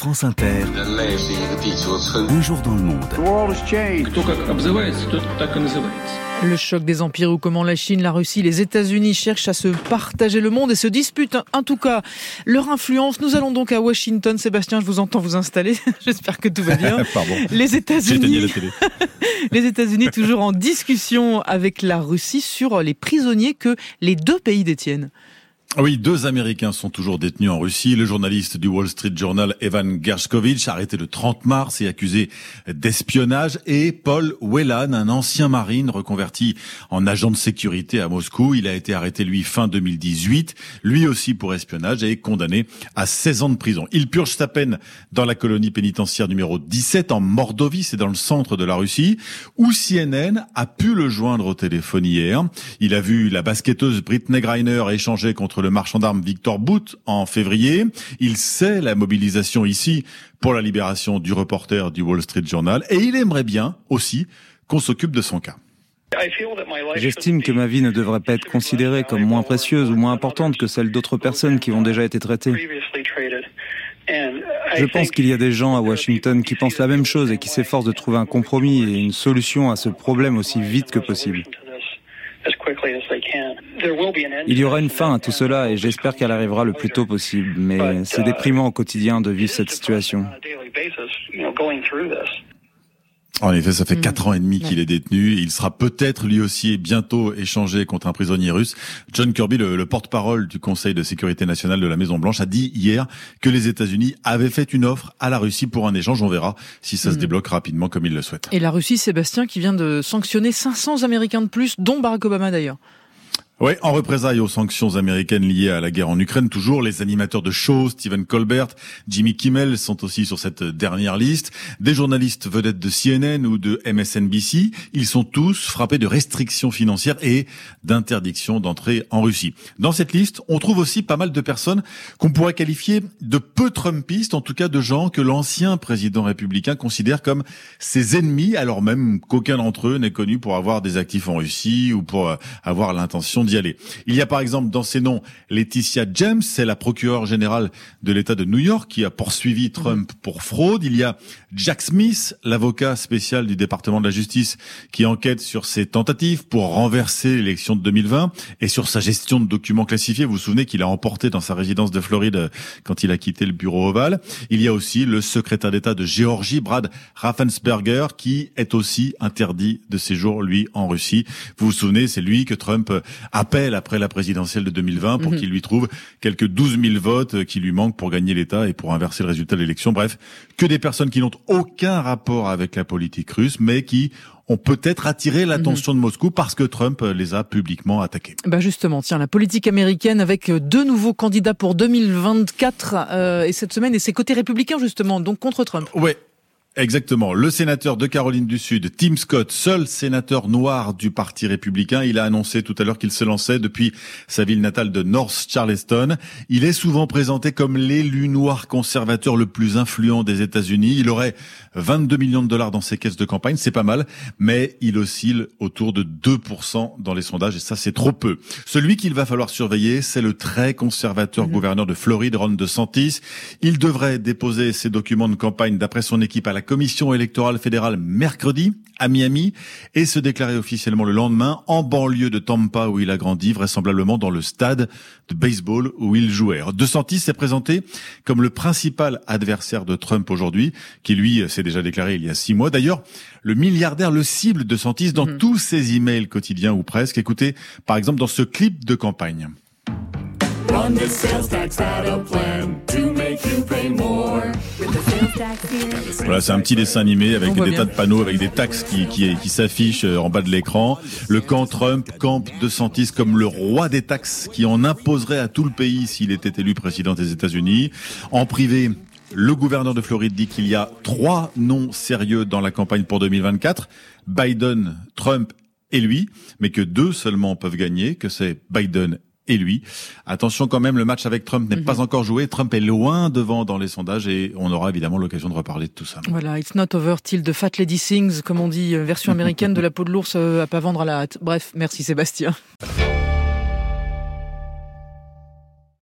France Inter. Un jour dans le monde. Le choc des empires ou comment la Chine, la Russie, les États-Unis cherchent à se partager le monde et se disputent en tout cas leur influence. Nous allons donc à Washington. Sébastien, je vous entends vous installer. J'espère que tout va bien. Pardon. Les États-Unis, les États-Unis toujours en discussion avec la Russie sur les prisonniers que les deux pays détiennent. Oui, deux Américains sont toujours détenus en Russie. Le journaliste du Wall Street Journal, Evan Gershkovich, arrêté le 30 mars et accusé d'espionnage, et Paul Whelan, un ancien marine reconverti en agent de sécurité à Moscou. Il a été arrêté, lui, fin 2018, lui aussi pour espionnage, et condamné à 16 ans de prison. Il purge sa peine dans la colonie pénitentiaire numéro 17 en Mordovie, c'est dans le centre de la Russie, où CNN a pu le joindre au téléphone hier. Il a vu la basketteuse Britney Griner échanger contre le marchand d'armes Victor Boot en février. Il sait la mobilisation ici pour la libération du reporter du Wall Street Journal et il aimerait bien aussi qu'on s'occupe de son cas. J'estime que ma vie ne devrait pas être considérée comme moins précieuse ou moins importante que celle d'autres personnes qui ont déjà été traitées. Je pense qu'il y a des gens à Washington qui pensent la même chose et qui s'efforcent de trouver un compromis et une solution à ce problème aussi vite que possible. Il y aura une fin à tout cela et j'espère qu'elle arrivera le plus tôt possible, mais c'est déprimant au quotidien de vivre cette situation. En effet, ça fait mm. quatre ans et demi qu'il est détenu. Il sera peut-être lui aussi bientôt échangé contre un prisonnier russe. John Kirby, le, porte-parole du Conseil de sécurité nationale de la Maison Blanche, a dit hier que les États-Unis avaient fait une offre à la Russie pour un échange. On verra si ça se mm. débloque rapidement comme il le souhaite. Et la Russie, Sébastien, qui vient de sanctionner 500 Américains de plus, dont Barack Obama d'ailleurs. Oui, en représailles aux sanctions américaines liées à la guerre en Ukraine, toujours les animateurs de shows, Stephen Colbert, Jimmy Kimmel sont aussi sur cette dernière liste. Des journalistes vedettes de CNN ou de MSNBC, ils sont tous frappés de restrictions financières et d'interdiction d'entrée en Russie. Dans cette liste, on trouve aussi pas mal de personnes qu'on pourrait qualifier de peu trumpistes, en tout cas de gens que l'ancien président républicain considère comme ses ennemis, alors même qu'aucun d'entre eux n'est connu pour avoir des actifs en Russie ou pour avoir l'intention aller. Il y a par exemple dans ces noms Laetitia James, c'est la procureure générale de l'État de New York qui a poursuivi Trump pour fraude. Il y a Jack Smith, l'avocat spécial du département de la justice qui enquête sur ses tentatives pour renverser l'élection de 2020 et sur sa gestion de documents classifiés. Vous vous souvenez qu'il a emporté dans sa résidence de Floride quand il a quitté le bureau ovale. Il y a aussi le secrétaire d'État de Géorgie, Brad Raffensperger, qui est aussi interdit de séjour, lui, en Russie. Vous vous souvenez, c'est lui que Trump a appelle après la présidentielle de 2020 pour mhm. qu'il lui trouve quelques 12 000 votes qui lui manquent pour gagner l'État et pour inverser le résultat de l'élection. Bref, que des personnes qui n'ont aucun rapport avec la politique russe, mais qui ont peut-être attiré l'attention de Moscou parce que Trump les a publiquement attaqués. Bah justement, tiens, la politique américaine avec deux nouveaux candidats pour 2024 euh, et cette semaine et c'est côté républicain justement, donc contre Trump. Ouais, Exactement. Le sénateur de Caroline du Sud, Tim Scott, seul sénateur noir du Parti républicain, il a annoncé tout à l'heure qu'il se lançait depuis sa ville natale de North Charleston. Il est souvent présenté comme l'élu noir conservateur le plus influent des États-Unis. Il aurait 22 millions de dollars dans ses caisses de campagne, c'est pas mal, mais il oscille autour de 2% dans les sondages et ça c'est trop peu. Celui qu'il va falloir surveiller, c'est le très conservateur mmh. gouverneur de Floride, Ron DeSantis. Il devrait déposer ses documents de campagne d'après son équipe à la commission électorale fédérale mercredi à Miami et se déclarer officiellement le lendemain en banlieue de Tampa où il a grandi, vraisemblablement dans le stade de baseball où il jouait. De Santis s'est présenté comme le principal adversaire de Trump aujourd'hui, qui lui s'est déjà déclaré il y a six mois. D'ailleurs, le milliardaire le cible de Santis dans mhm. tous ses emails quotidiens ou presque. Écoutez, par exemple, dans ce clip de campagne. Voilà, c'est un petit dessin animé avec des tas de panneaux avec des taxes qui, qui, qui s'affichent euh, en bas de l'écran. Le camp Trump camp de Santis comme le roi des taxes qui en imposerait à tout le pays s'il était élu président des États-Unis. En privé, le gouverneur de Floride dit qu'il y a trois noms sérieux dans la campagne pour 2024. Biden, Trump et lui, mais que deux seulement peuvent gagner, que c'est Biden et lui. Attention quand même, le match avec Trump n'est pas mhm. encore joué. Trump est loin devant dans les sondages et on aura évidemment l'occasion de reparler de tout ça. Voilà, it's not over till the fat lady sings, comme on dit, euh, version américaine de la peau de l'ours euh, à pas vendre à la hâte. Bref, merci Sébastien.